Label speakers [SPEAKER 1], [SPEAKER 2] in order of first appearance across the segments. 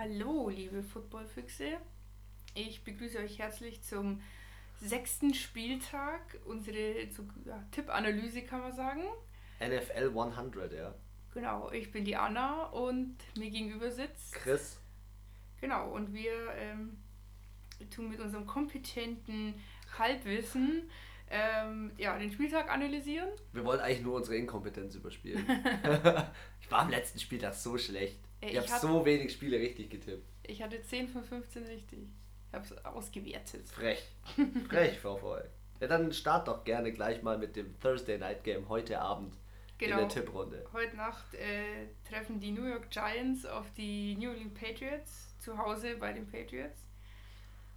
[SPEAKER 1] Hallo, liebe Footballfüchse. Ich begrüße euch herzlich zum sechsten Spieltag. Unsere ja, Tippanalyse kann man sagen.
[SPEAKER 2] NFL 100, ja.
[SPEAKER 1] Genau, ich bin die Anna und mir gegenüber sitzt
[SPEAKER 2] Chris.
[SPEAKER 1] Genau, und wir ähm, tun mit unserem kompetenten Halbwissen ähm, ja, den Spieltag analysieren.
[SPEAKER 2] Wir wollen eigentlich nur unsere Inkompetenz überspielen. ich war am letzten Spieltag so schlecht.
[SPEAKER 1] Ey,
[SPEAKER 2] ich
[SPEAKER 1] ich
[SPEAKER 2] habe
[SPEAKER 1] hab-
[SPEAKER 2] so wenig Spiele richtig getippt.
[SPEAKER 1] Ich hatte 10 von 15 richtig. Ich habe es ausgewertet.
[SPEAKER 2] Frech. Frech, VfL. Ja, dann start doch gerne gleich mal mit dem Thursday Night Game heute Abend in
[SPEAKER 1] Genau.
[SPEAKER 2] der Tipprunde.
[SPEAKER 1] Heute Nacht äh, treffen die New York Giants auf die New England Patriots zu Hause bei den Patriots.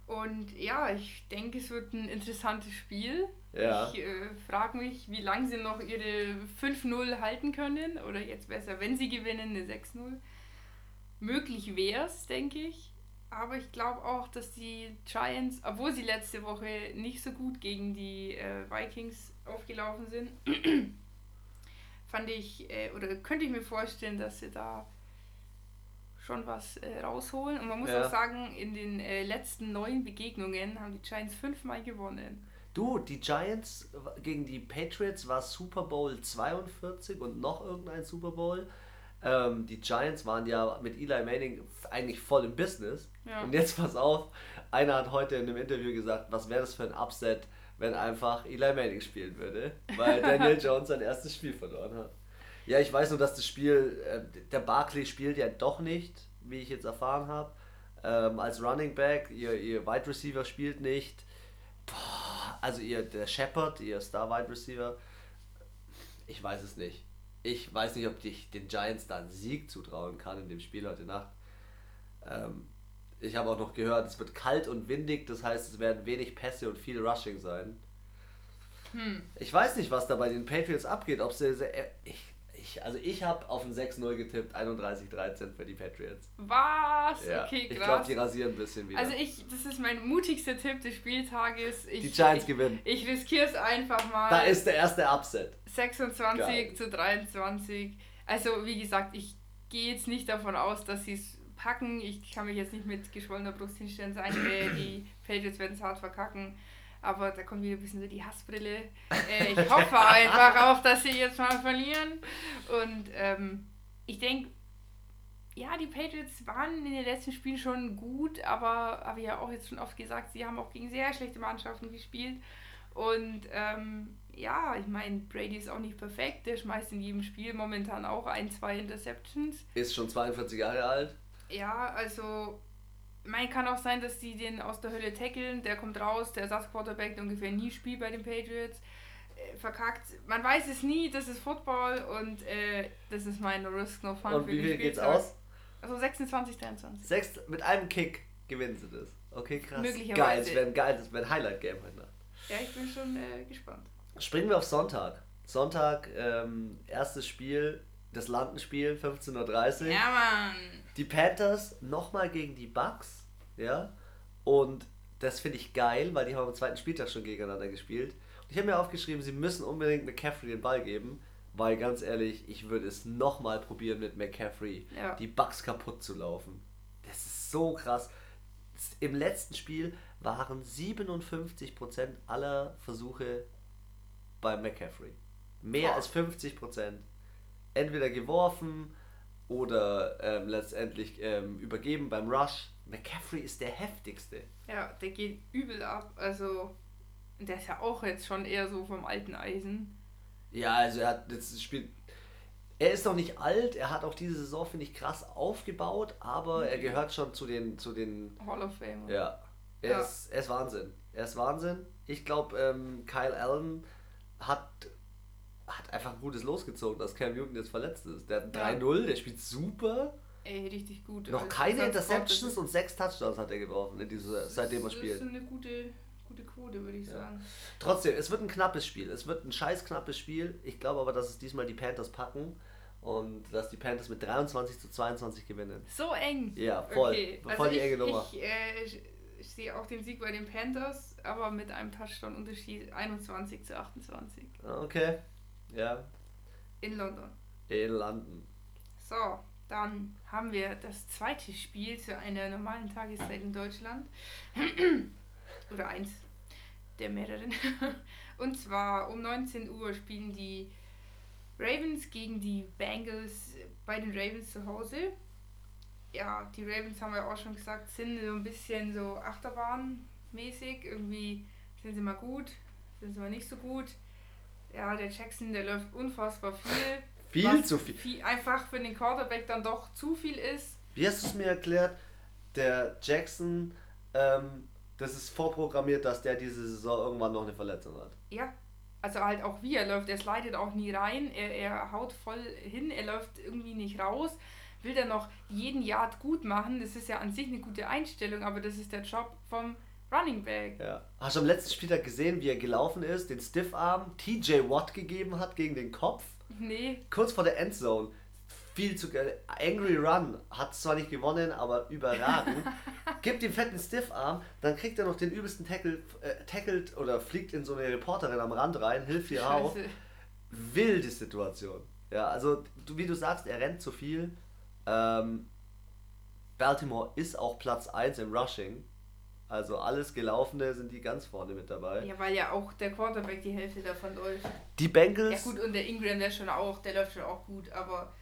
[SPEAKER 1] Und ja, ich denke, es wird ein interessantes Spiel.
[SPEAKER 2] Ja.
[SPEAKER 1] Ich äh, frage mich, wie lange sie noch ihre 5-0 halten können. Oder jetzt besser, wenn sie gewinnen, eine 6-0. Möglich wäre es, denke ich. Aber ich glaube auch, dass die Giants, obwohl sie letzte Woche nicht so gut gegen die äh, Vikings aufgelaufen sind, fand ich, äh, oder könnte ich mir vorstellen, dass sie da schon was äh, rausholen. Und man muss
[SPEAKER 2] Ja.
[SPEAKER 1] auch sagen, in den äh, letzten neun Begegnungen haben die Giants fünfmal gewonnen.
[SPEAKER 2] Du, die Giants gegen die Patriots war Super Bowl 42 und noch irgendein Super Bowl. Ähm, die Giants waren ja mit Eli Manning eigentlich voll im Business.
[SPEAKER 1] Ja.
[SPEAKER 2] Und jetzt pass auf, einer hat heute in einem Interview gesagt, was wäre das für ein Upset, wenn einfach Eli Manning spielen würde, weil Daniel Jones sein erstes Spiel verloren hat. Ja, ich weiß nur, dass das Spiel, äh, der Barkley spielt ja doch nicht, wie ich jetzt erfahren habe, ähm, als Running Back, ihr, ihr Wide Receiver spielt nicht. Boah, also ihr, der Shepard, ihr Star Wide Receiver, ich weiß es nicht. Ich weiß nicht, ob ich den Giants da einen Sieg zutrauen kann in dem Spiel heute Nacht. Ähm, ich habe auch noch gehört, es wird kalt und windig, das heißt, es werden wenig Pässe und viel Rushing sein.
[SPEAKER 1] Hm.
[SPEAKER 2] Ich weiß nicht, was da bei den Patriots abgeht. Ob sie, ich, ich, also ich habe auf ein 6-0 getippt, 31-13 für die Patriots.
[SPEAKER 1] Was?
[SPEAKER 2] Ja,
[SPEAKER 1] okay,
[SPEAKER 2] ich glaube,
[SPEAKER 1] krass.
[SPEAKER 2] die rasieren ein bisschen wieder.
[SPEAKER 1] Also ich, das ist mein mutigster Tipp des Spieltages. Ich,
[SPEAKER 2] die Giants
[SPEAKER 1] ich,
[SPEAKER 2] gewinnen.
[SPEAKER 1] ich riskiere es einfach mal.
[SPEAKER 2] Da ist der erste Upset.
[SPEAKER 1] 26
[SPEAKER 2] Geil.
[SPEAKER 1] zu 23. Also wie gesagt, ich gehe jetzt nicht davon aus, dass sie es packen. Ich kann mich jetzt nicht mit geschwollener Brust hinstellen, sagen, äh, die Patriots werden es hart verkacken. Aber da kommt wieder ein bisschen so die Hassbrille. Äh, ich hoffe einfach auch, dass sie jetzt mal verlieren. Und ähm, ich denke, ja, die Patriots waren in den letzten Spielen schon gut, aber habe ich ja auch jetzt schon oft gesagt, sie haben auch gegen sehr schlechte Mannschaften gespielt. Und ähm, ja, ich meine, Brady ist auch nicht perfekt. Der schmeißt in jedem Spiel momentan auch ein, zwei Interceptions.
[SPEAKER 2] Ist schon 42 Jahre alt.
[SPEAKER 1] Ja, also, mein kann auch sein, dass die den aus der Hölle tackeln. Der kommt raus, der Ersatzquarterback, der ungefähr nie spielt bei den Patriots. Äh, verkackt. Man weiß es nie, das ist Football und äh, das ist mein Risk No Fun
[SPEAKER 2] Und
[SPEAKER 1] für
[SPEAKER 2] wie viel geht's aus?
[SPEAKER 1] Also 26, 23.
[SPEAKER 2] Sechs, mit einem Kick gewinnen sie das. Okay, krass.
[SPEAKER 1] Möglicherweise.
[SPEAKER 2] Geil, das wäre ein geil, das wäre ein Highlight-Game heute Nacht.
[SPEAKER 1] Ja, ich bin schon äh, gespannt.
[SPEAKER 2] Springen wir auf Sonntag. Sonntag, ähm, erstes Spiel, das Landenspiel, 15.30 Uhr.
[SPEAKER 1] Ja, Mann.
[SPEAKER 2] Die Panthers nochmal gegen die Bucks, ja. Und das finde ich geil, weil die haben am zweiten Spieltag schon gegeneinander gespielt. Und ich habe mir aufgeschrieben, sie müssen unbedingt McCaffrey den Ball geben, weil ganz ehrlich, ich würde es nochmal probieren mit McCaffrey,
[SPEAKER 1] Ja.
[SPEAKER 2] die Bucks kaputt zu laufen. Das ist so krass. Im letzten Spiel waren 57% aller Versuche bei McCaffrey. Mehr
[SPEAKER 1] Boah.
[SPEAKER 2] als 50%. Entweder geworfen oder ähm, letztendlich ähm, übergeben beim Rush. McCaffrey ist der heftigste.
[SPEAKER 1] Ja, der geht übel ab. Also, der ist ja auch jetzt schon eher so vom alten Eisen.
[SPEAKER 2] Ja, also er hat das Spiel. Er ist noch nicht alt, er hat auch diese Saison, finde ich, krass aufgebaut, aber er gehört schon zu den, zu den
[SPEAKER 1] Hall of Fame.
[SPEAKER 2] Ja, er,
[SPEAKER 1] Ja.
[SPEAKER 2] Ist, er ist Wahnsinn. Er ist Wahnsinn. Ich glaube, ähm, Kyle Allen hat, hat einfach ein gutes losgezogen, dass Cam Newton jetzt verletzt ist. Der hat
[SPEAKER 1] Ja.
[SPEAKER 2] ein 3-0, der spielt super.
[SPEAKER 1] Ey, richtig gut.
[SPEAKER 2] Noch
[SPEAKER 1] Als
[SPEAKER 2] keine. Interceptions und sechs Touchdowns hat er geworfen, in dieser, seitdem er
[SPEAKER 1] Das
[SPEAKER 2] spielt.
[SPEAKER 1] ist eine gute, gute Quote, würde ich
[SPEAKER 2] Ja.
[SPEAKER 1] sagen.
[SPEAKER 2] Trotzdem, es wird ein knappes Spiel. Es wird ein scheiß knappes Spiel. Ich glaube aber, dass es diesmal die Panthers packen und dass die Panthers mit 23 zu 22 gewinnen.
[SPEAKER 1] So eng.
[SPEAKER 2] Ja, voll.
[SPEAKER 1] Okay,
[SPEAKER 2] Voll
[SPEAKER 1] also
[SPEAKER 2] die
[SPEAKER 1] ich,
[SPEAKER 2] enge Nummer.
[SPEAKER 1] Ich, äh, ich, ich sehe auch den Sieg bei den Panthers, aber mit einem Touchdown-Unterschied 21 zu 28
[SPEAKER 2] Okay. Ja.
[SPEAKER 1] in London.
[SPEAKER 2] In London.
[SPEAKER 1] So, Dann haben wir das zweite Spiel zu einer normalen Tageszeit in Deutschland. Oder eins der mehreren. Und zwar um 19 Uhr spielen die Ravens gegen die Bengals bei den Ravens zu Hause. Ja, die Ravens haben wir auch schon gesagt, sind so ein bisschen so Achterbahnmäßig. Irgendwie sind sie mal gut, sind sie mal nicht so gut. Ja, der Jackson, der läuft unfassbar viel.
[SPEAKER 2] Viel zu viel.
[SPEAKER 1] viel. Einfach für den Quarterback dann doch zu viel ist.
[SPEAKER 2] Wie hast du es mir erklärt? Der Jackson, ähm, das ist vorprogrammiert, dass der diese Saison irgendwann noch eine Verletzung hat.
[SPEAKER 1] Ja, also halt auch wie er läuft. Er slidet auch nie rein, er, er haut voll hin, er läuft irgendwie nicht raus. Will dann noch jeden Yard gut machen. Das ist ja an sich eine gute Einstellung, aber das ist der Job vom Running Back.
[SPEAKER 2] Ja. Hast du am letzten Spieltag gesehen, wie er gelaufen ist, den Stiffarm TJ Watt gegeben hat gegen den Kopf?
[SPEAKER 1] Nee.
[SPEAKER 2] Kurz vor der Endzone. Viel zu geil. Angry Run. Hat zwar nicht gewonnen, aber überragend. Gibt ihm fetten Stiffarm, dann kriegt er noch den übelsten Tackle, äh, tackelt oder fliegt in so eine Reporterin am Rand rein, hilft ihr auf. Wilde Situation. Ja, also du, wie du sagst, er rennt zu viel. Ähm, Baltimore ist auch Platz 1 im Rushing. Also alles Gelaufene sind die ganz vorne mit dabei.
[SPEAKER 1] Ja, weil ja auch der Quarterback die Hälfte davon läuft.
[SPEAKER 2] Die Bengals.
[SPEAKER 1] Ja gut, und der Ingram, der schon auch, der läuft schon auch gut, aber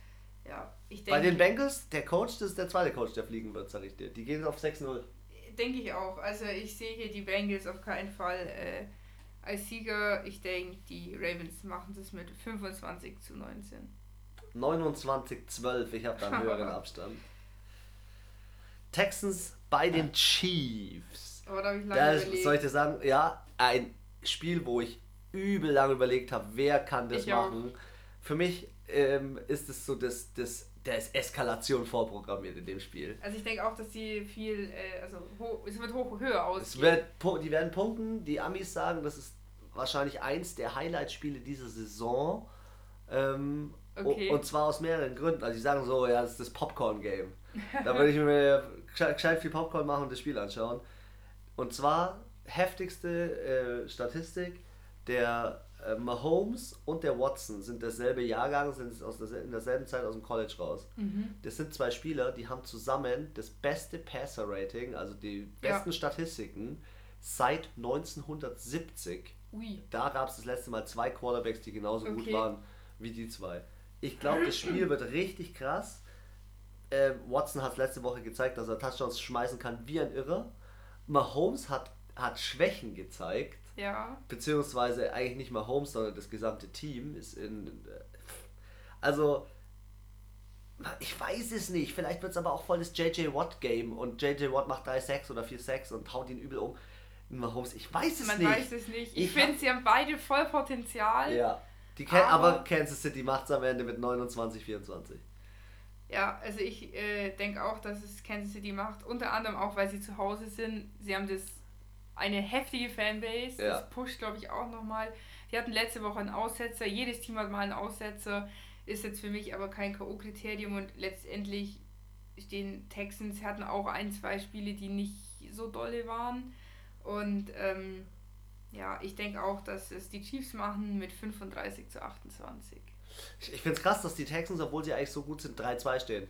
[SPEAKER 1] ja, ich denke.
[SPEAKER 2] Bei den Bengals, der Coach, das ist der zweite Coach, der fliegen wird, sag ich dir. Die gehen auf 6-0.
[SPEAKER 1] Denke ich auch. Also ich sehe hier die Bengals auf keinen Fall äh, als Sieger. Ich denke, die Ravens machen das mit 25 zu 19.
[SPEAKER 2] 29-12, ich habe da einen höheren Abstand. Texans bei den Chiefs.
[SPEAKER 1] Aber da habe ich lange
[SPEAKER 2] Das
[SPEAKER 1] überlegt.
[SPEAKER 2] soll ich dir sagen, ja, ein Spiel, wo ich übel lange überlegt habe, wer kann das
[SPEAKER 1] Ich auch.
[SPEAKER 2] machen. Für mich ähm, ist es so, dass das, da ist Eskalation vorprogrammiert in dem Spiel.
[SPEAKER 1] Also ich denke auch, dass die viel, äh, also ho es wird hoch höher
[SPEAKER 2] Es
[SPEAKER 1] ausgehen.
[SPEAKER 2] wird, die werden punkten, die Amis sagen, das ist wahrscheinlich eins der Highlight-Spiele dieser Saison. Ähm, o-
[SPEAKER 1] Okay.
[SPEAKER 2] Und zwar aus mehreren Gründen. Also die sagen so, ja, das ist das Popcorn-Game. Da würde ich mir gescheit, viel Popcorn machen und das Spiel anschauen. Und zwar heftigste äh, Statistik, der äh, Mahomes und der Watson sind derselbe Jahrgang, sind aus der, in derselben Zeit aus dem College raus.
[SPEAKER 1] Mhm.
[SPEAKER 2] Das sind zwei Spieler, die haben zusammen das beste Passer-Rating, also die
[SPEAKER 1] Ja.
[SPEAKER 2] besten Statistiken, seit 1970.
[SPEAKER 1] Ui.
[SPEAKER 2] Da gab es das letzte Mal zwei Quarterbacks, die genauso gut
[SPEAKER 1] Okay.
[SPEAKER 2] waren wie die zwei. Ich glaube, das Spiel wird richtig krass. Ähm, Watson hat letzte Woche gezeigt, dass er Touchdowns schmeißen kann wie ein Irrer. Mahomes hat, hat Schwächen gezeigt,
[SPEAKER 1] Ja.
[SPEAKER 2] beziehungsweise eigentlich nicht Mahomes, sondern das gesamte Team ist in. äh, Also, ich weiß es nicht. Vielleicht wird es aber auch voll das JJ Watt-Game und JJ Watt macht 3 Sacks oder 4 Sacks und haut ihn übel um. Mahomes, ich weiß es
[SPEAKER 1] Man
[SPEAKER 2] nicht.
[SPEAKER 1] weiß es nicht. Ich,
[SPEAKER 2] Ich
[SPEAKER 1] finde, sie haben beide voll Potenzial.
[SPEAKER 2] Ja. Die Can aber,
[SPEAKER 1] Aber-
[SPEAKER 2] Kansas City macht es am Ende mit 29, 24.
[SPEAKER 1] Ja, also ich äh, denke auch, dass es Kansas City macht. Unter anderem auch, weil sie zu Hause sind. Sie haben das eine heftige Fanbase.
[SPEAKER 2] Ja.
[SPEAKER 1] Das pusht, glaube ich, auch nochmal. Die hatten letzte Woche einen Aussetzer. Jedes Team hat mal einen Aussetzer. Ist jetzt für mich aber kein K.O.-Kriterium. Und letztendlich stehen Texans, hatten auch ein, zwei Spiele, die nicht so dolle waren. Und ähm, ja, ich denke auch, dass es die Chiefs machen mit 35 zu 28.
[SPEAKER 2] Ich, ich finde es krass, dass die Texans, obwohl sie eigentlich so gut sind, 3-2 stehen.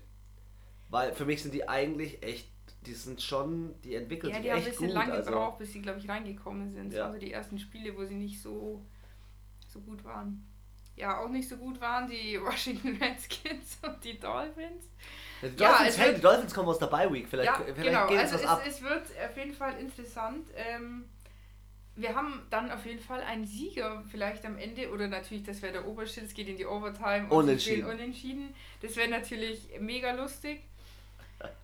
[SPEAKER 2] Weil für mich sind die eigentlich echt, die sind schon, die entwickeln
[SPEAKER 1] Ja,
[SPEAKER 2] sich
[SPEAKER 1] die haben ein
[SPEAKER 2] echt
[SPEAKER 1] bisschen
[SPEAKER 2] gut.
[SPEAKER 1] lange
[SPEAKER 2] also,
[SPEAKER 1] gebraucht, bis sie, glaube ich, reingekommen sind. Das
[SPEAKER 2] Ja.
[SPEAKER 1] waren so die ersten Spiele, wo sie nicht so, so gut waren. Ja, auch nicht so gut waren die Washington Redskins und die Dolphins.
[SPEAKER 2] die,
[SPEAKER 1] Ja,
[SPEAKER 2] Dolphins,
[SPEAKER 1] es
[SPEAKER 2] hey,
[SPEAKER 1] wird-
[SPEAKER 2] die Dolphins kommen aus der Bye Week. Vielleicht,
[SPEAKER 1] ja,
[SPEAKER 2] vielleicht
[SPEAKER 1] genau.
[SPEAKER 2] geht
[SPEAKER 1] Also es,
[SPEAKER 2] was ab.
[SPEAKER 1] es wird auf jeden Fall interessant. Ähm, wir haben dann auf jeden Fall einen Sieger vielleicht am Ende oder natürlich, das wäre der Oberschnitt, es geht in die Overtime und
[SPEAKER 2] Unentschieden.
[SPEAKER 1] unentschieden. Das wäre natürlich mega lustig.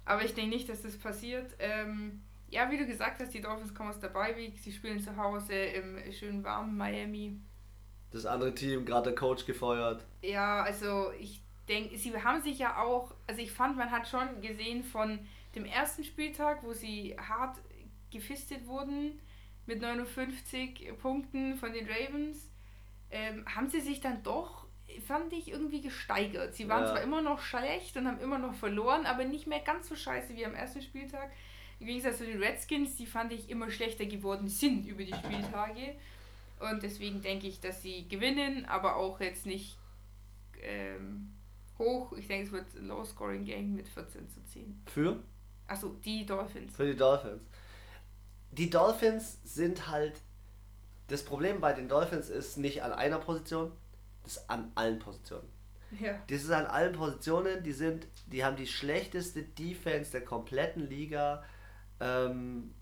[SPEAKER 1] Aber ich denke nicht, dass das passiert. Ähm, ja, wie du gesagt hast, die Dolphins kommen aus der Week, sie spielen zu Hause im schönen warmen Miami.
[SPEAKER 2] Das andere Team, gerade der Coach gefeuert.
[SPEAKER 1] Ja, also ich denke, sie haben sich ja auch, also ich fand, man hat schon gesehen von dem ersten Spieltag, wo sie hart gefistet wurden mit 59 Punkten von den Ravens, ähm, haben sie sich dann doch, fand ich, irgendwie gesteigert. Sie waren
[SPEAKER 2] Ja.
[SPEAKER 1] zwar immer noch schlecht und haben immer noch verloren, aber nicht mehr ganz so scheiße wie am ersten Spieltag. Im Gegensatz zu den Redskins, die fand ich immer schlechter geworden sind über die Spieltage. Und deswegen denke ich, dass sie gewinnen, aber auch jetzt nicht ähm, hoch. Ich denke, es wird ein Low-Scoring-Game mit 14 zu 10.
[SPEAKER 2] Für?
[SPEAKER 1] Achso, die Dolphins.
[SPEAKER 2] Für die Dolphins. Die Dolphins sind halt. Das Problem bei den Dolphins ist nicht an einer Position, das ist an allen Positionen.
[SPEAKER 1] Ja.
[SPEAKER 2] Das ist an allen Positionen, die sind, die haben die schlechteste Defense der kompletten Liga. Ähm,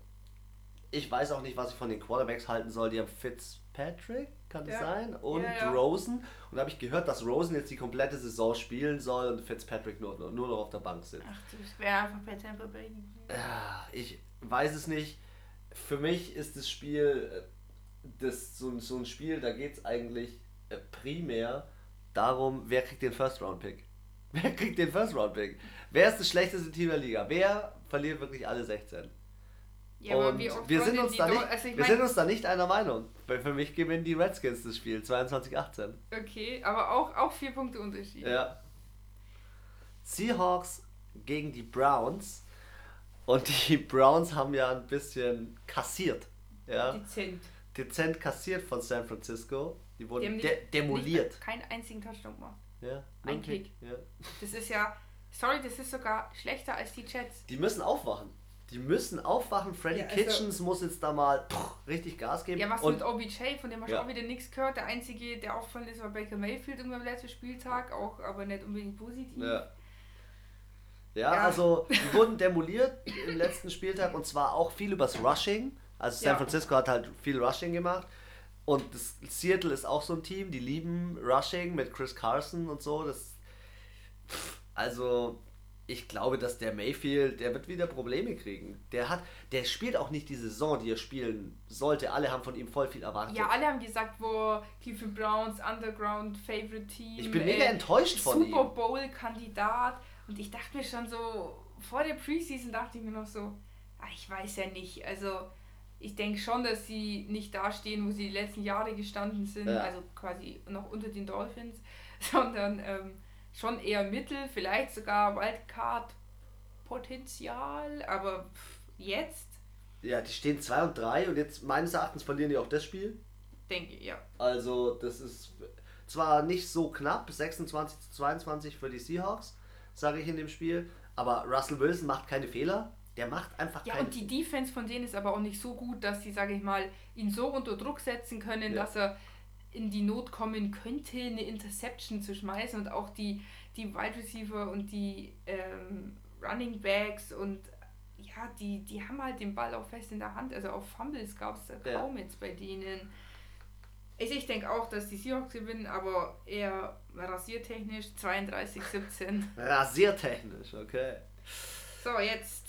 [SPEAKER 2] ich weiß auch nicht, was ich von den Quarterbacks halten soll. Die haben Fitzpatrick, kann das
[SPEAKER 1] Ja.
[SPEAKER 2] sein? Und
[SPEAKER 1] Ja.
[SPEAKER 2] Rosen. Und da habe ich gehört, dass Rosen jetzt die komplette Saison spielen soll und Fitzpatrick nur, nur noch auf der Bank sitzt.
[SPEAKER 1] Ach, das wäre einfach bei Tampa Bay.
[SPEAKER 2] Ja, Ich weiß es nicht. Für mich ist das Spiel, äh, das, so, so ein Spiel, da geht es eigentlich äh, primär darum, wer kriegt den First-Round-Pick. Wer kriegt den First-Round-Pick? Wer ist das schlechteste Team der Liga? Wer verliert wirklich alle 16?
[SPEAKER 1] Ja, aber
[SPEAKER 2] Und wir, sind uns da nicht,
[SPEAKER 1] also
[SPEAKER 2] wir sind uns da nicht einer Meinung. Weil für mich gewinnen die Redskins das Spiel 22-18.
[SPEAKER 1] Okay, aber auch, auch vier Punkte Unterschied.
[SPEAKER 2] Ja. Seahawks gegen die Browns. Und die Browns haben ja ein bisschen kassiert. Ja.
[SPEAKER 1] Dezent.
[SPEAKER 2] Dezent kassiert von San Francisco. Die
[SPEAKER 1] Die
[SPEAKER 2] wurden de
[SPEAKER 1] nicht-
[SPEAKER 2] demoliert.
[SPEAKER 1] Nicht, keinen einzigen Touchdown gemacht.
[SPEAKER 2] Ja,
[SPEAKER 1] Ein Kick.
[SPEAKER 2] Ja.
[SPEAKER 1] Das ist ja, sorry, das ist sogar schlechter als die Jets.
[SPEAKER 2] Die müssen aufwachen. Die müssen aufwachen. Freddy
[SPEAKER 1] Ja, also-
[SPEAKER 2] Kitchens muss jetzt da mal pff, richtig Gas geben.
[SPEAKER 1] Ja, was
[SPEAKER 2] Und
[SPEAKER 1] mit OBJ, von dem hast du
[SPEAKER 2] Ja.
[SPEAKER 1] auch wieder nichts gehört. Der einzige, der auffallend ist, war Baker Mayfield irgendwann am letzten Spieltag, auch aber nicht unbedingt positiv.
[SPEAKER 2] Ja. Ja,
[SPEAKER 1] Ja.
[SPEAKER 2] also die wurden demoliert im letzten Spieltag und zwar auch viel übers Rushing. Also San
[SPEAKER 1] Ja.
[SPEAKER 2] Francisco hat halt viel Rushing gemacht. Und das Seattle ist auch so ein Team, die lieben Rushing mit Chris Carson und so. Das, also ich glaube, dass der Mayfield, der wird wieder Probleme kriegen. Der hat, der spielt auch nicht die Saison, die er spielen sollte. Alle haben von ihm voll viel erwartet.
[SPEAKER 1] Ja, alle haben gesagt, wo Cleveland Browns, Underground, Favorite Team.
[SPEAKER 2] Ich bin mega enttäuscht von
[SPEAKER 1] Super
[SPEAKER 2] ihm.
[SPEAKER 1] Bowl-Kandidat. Und ich dachte mir schon so, vor der Preseason dachte ich mir noch so, ah, ich weiß ja nicht. Also, ich denke schon, dass sie nicht da stehen, wo sie die letzten Jahre gestanden sind.
[SPEAKER 2] Ja.
[SPEAKER 1] Also quasi noch unter den Dolphins. Sondern ähm, schon eher Mittel, vielleicht sogar Wildcard-Potenzial. Aber jetzt
[SPEAKER 2] Ja, die stehen 2 und 3 und jetzt meines Erachtens verlieren die auch das Spiel.
[SPEAKER 1] denke ich, ja.
[SPEAKER 2] Also, das ist zwar nicht so knapp, 26 zu 22 für die Seahawks, sage ich in dem Spiel, aber Russell Wilson macht keine Fehler. Der macht einfach
[SPEAKER 1] Ja,
[SPEAKER 2] keine
[SPEAKER 1] und die Defense von denen ist aber auch nicht so gut, dass sie, sage ich mal, ihn so unter Druck setzen können,
[SPEAKER 2] Ja.
[SPEAKER 1] dass er in die Not kommen könnte, eine Interception zu schmeißen und auch die, die Wide Receiver und die ähm, Running Backs und ja, die, die haben halt den Ball auch fest in der Hand. Also auch Fumbles gab es da
[SPEAKER 2] Ja.
[SPEAKER 1] kaum jetzt bei denen. Ich, ich denke auch, dass die Seahawks gewinnen, aber eher rasiertechnisch 32-17.
[SPEAKER 2] rasiertechnisch, okay.
[SPEAKER 1] So, jetzt.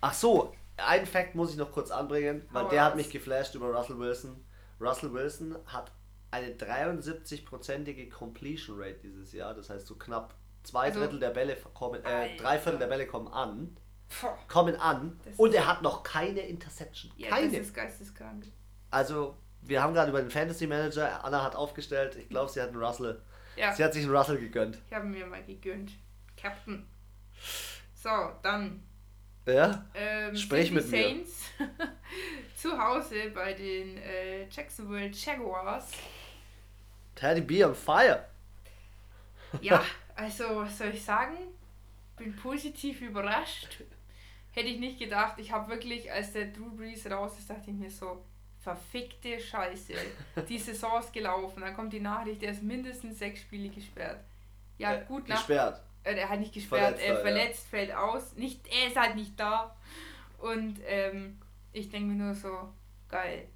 [SPEAKER 2] Ach so, einen Fact muss ich noch kurz anbringen, weil
[SPEAKER 1] Hau
[SPEAKER 2] der hat
[SPEAKER 1] raus.
[SPEAKER 2] mich geflasht über Russell Wilson. Russell Wilson hat eine 73-prozentige Completion Rate dieses Jahr, das heißt so knapp zwei
[SPEAKER 1] Also-
[SPEAKER 2] Drittel der Bälle kommen, äh, drei Viertel der Bälle kommen an, kommen an
[SPEAKER 1] Das
[SPEAKER 2] und er hat noch keine Interception.
[SPEAKER 1] ja,
[SPEAKER 2] keine.
[SPEAKER 1] das ist geisteskrank.
[SPEAKER 2] Also, wir haben gerade über den Fantasy Manager, Anna hat aufgestellt, ich glaube, sie hat einen Russell.
[SPEAKER 1] Ja.
[SPEAKER 2] Sie hat sich einen Russell gegönnt.
[SPEAKER 1] Ich habe mir mal gegönnt. Captain. So, dann
[SPEAKER 2] Ja?
[SPEAKER 1] ähm,
[SPEAKER 2] Sprich mit mir.
[SPEAKER 1] Saints zu Hause bei den äh, Jacksonville Jaguars.
[SPEAKER 2] Teddy B on fire.
[SPEAKER 1] Ja, also was soll ich sagen? Bin positiv überrascht. Hätte ich nicht gedacht. Ich habe wirklich, als der Drew Brees raus ist, dachte ich mir so, verfickte Scheiße. Die Saison ist gelaufen. Dann kommt die Nachricht, der ist mindestens sechs Spiele gesperrt. Ja,
[SPEAKER 2] Äh,
[SPEAKER 1] gut, nach
[SPEAKER 2] Gesperrt.
[SPEAKER 1] äh, er hat nicht gesperrt,
[SPEAKER 2] Verletzt
[SPEAKER 1] er
[SPEAKER 2] halt,
[SPEAKER 1] verletzt, fällt aus. Nicht, er ist halt nicht da. Und ähm, ich denke mir nur so, geil.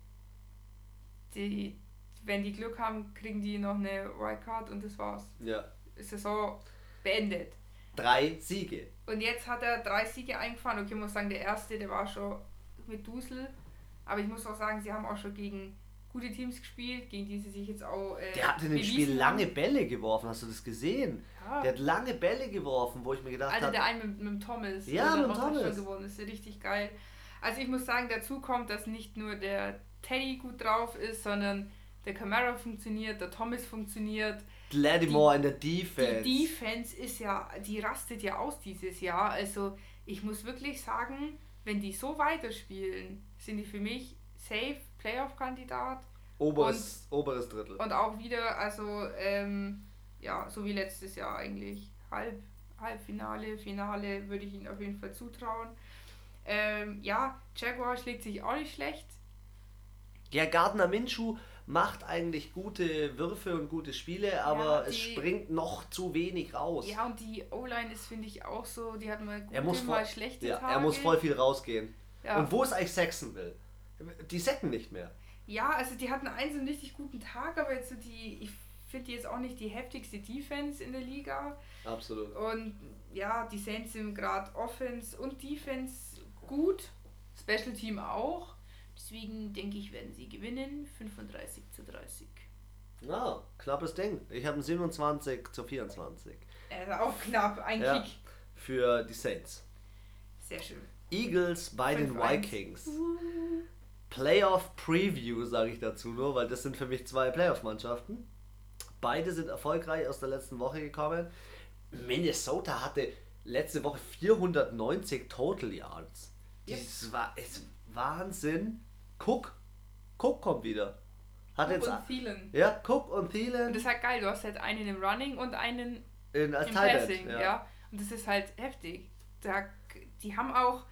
[SPEAKER 1] Die, wenn die Glück haben, kriegen die noch eine Wildcard und das war's.
[SPEAKER 2] Ja.
[SPEAKER 1] Saison beendet.
[SPEAKER 2] Drei Siege.
[SPEAKER 1] Und jetzt hat er drei Siege eingefahren. Okay, ich muss sagen, der erste, der war schon mit Dusel. Aber ich muss auch sagen, sie haben auch schon gegen gute Teams gespielt, gegen die sie sich jetzt auch. Äh,
[SPEAKER 2] Der hat in dem Spiel lange
[SPEAKER 1] haben.
[SPEAKER 2] Bälle geworfen, hast du das gesehen?
[SPEAKER 1] Ja.
[SPEAKER 2] Der hat lange Bälle geworfen, wo ich mir gedacht habe.
[SPEAKER 1] der eine mit, mit dem Thomas.
[SPEAKER 2] Ja,
[SPEAKER 1] der
[SPEAKER 2] mit dem Thomas.
[SPEAKER 1] schon geworden ist. Richtig geil. Also ich muss sagen, dazu kommt, dass nicht nur der Teddy gut drauf ist, sondern der Camara funktioniert, der Thomas funktioniert.
[SPEAKER 2] Lattimore in der Defense.
[SPEAKER 1] Die Defense ist ja, die rastet ja aus dieses Jahr. Also ich muss wirklich sagen, wenn die so weiterspielen, sind die für mich safe Playoff-Kandidat.
[SPEAKER 2] Oberes, oberes Drittel.
[SPEAKER 1] Und auch wieder, also ähm, ja, so wie letztes Jahr eigentlich. Halb, Halbfinale, Finale würde ich ihnen auf jeden Fall zutrauen. Ähm, ja, Jaguar schlägt sich auch nicht schlecht.
[SPEAKER 2] Ja, Gardner Minshew macht eigentlich gute Würfe und gute Spiele, aber
[SPEAKER 1] Ja,
[SPEAKER 2] es
[SPEAKER 1] die-
[SPEAKER 2] springt noch zu wenig raus.
[SPEAKER 1] Ja, und die O-Line ist, finde ich, auch so, die hat mal gute,
[SPEAKER 2] er, muss voll,
[SPEAKER 1] mal schlechte
[SPEAKER 2] ja,
[SPEAKER 1] Tage.
[SPEAKER 2] er muss voll viel rausgehen.
[SPEAKER 1] Ja.
[SPEAKER 2] Und wo ist eigentlich Saxonville? Die sacken nicht mehr.
[SPEAKER 1] Ja, also die hatten einen so einen richtig guten Tag, aber jetzt so die, ich finde die jetzt auch nicht die heftigste Defense in der Liga.
[SPEAKER 2] Absolut.
[SPEAKER 1] Und ja, die Saints sind gerade Offense und Defense gut, Special Team auch. Deswegen denke ich, werden sie gewinnen, 35 zu 30.
[SPEAKER 2] Ja, knappes Ding. Ich habe ein 27 zu 24
[SPEAKER 1] Also auch knapp, ein
[SPEAKER 2] Ja.
[SPEAKER 1] Kick.
[SPEAKER 2] für die Saints.
[SPEAKER 1] Sehr schön.
[SPEAKER 2] Eagles bei den
[SPEAKER 1] 5-1.
[SPEAKER 2] Vikings. Playoff Preview sage ich dazu nur, weil das sind für mich zwei Playoff-Mannschaften. Beide sind erfolgreich aus der letzten Woche gekommen. Minnesota hatte letzte Woche 490 Total Yards.
[SPEAKER 1] Yep.
[SPEAKER 2] Das war ist Wahnsinn. Cook, Cook kommt wieder. Hat
[SPEAKER 1] Cook
[SPEAKER 2] jetzt
[SPEAKER 1] und Thielen.
[SPEAKER 2] ja Cook und
[SPEAKER 1] Und
[SPEAKER 2] Thielen
[SPEAKER 1] das ist halt geil, du hast halt einen im Running und einen
[SPEAKER 2] in, als
[SPEAKER 1] im Passing,
[SPEAKER 2] End,
[SPEAKER 1] ja. Und das ist halt heftig. Da, die haben auch,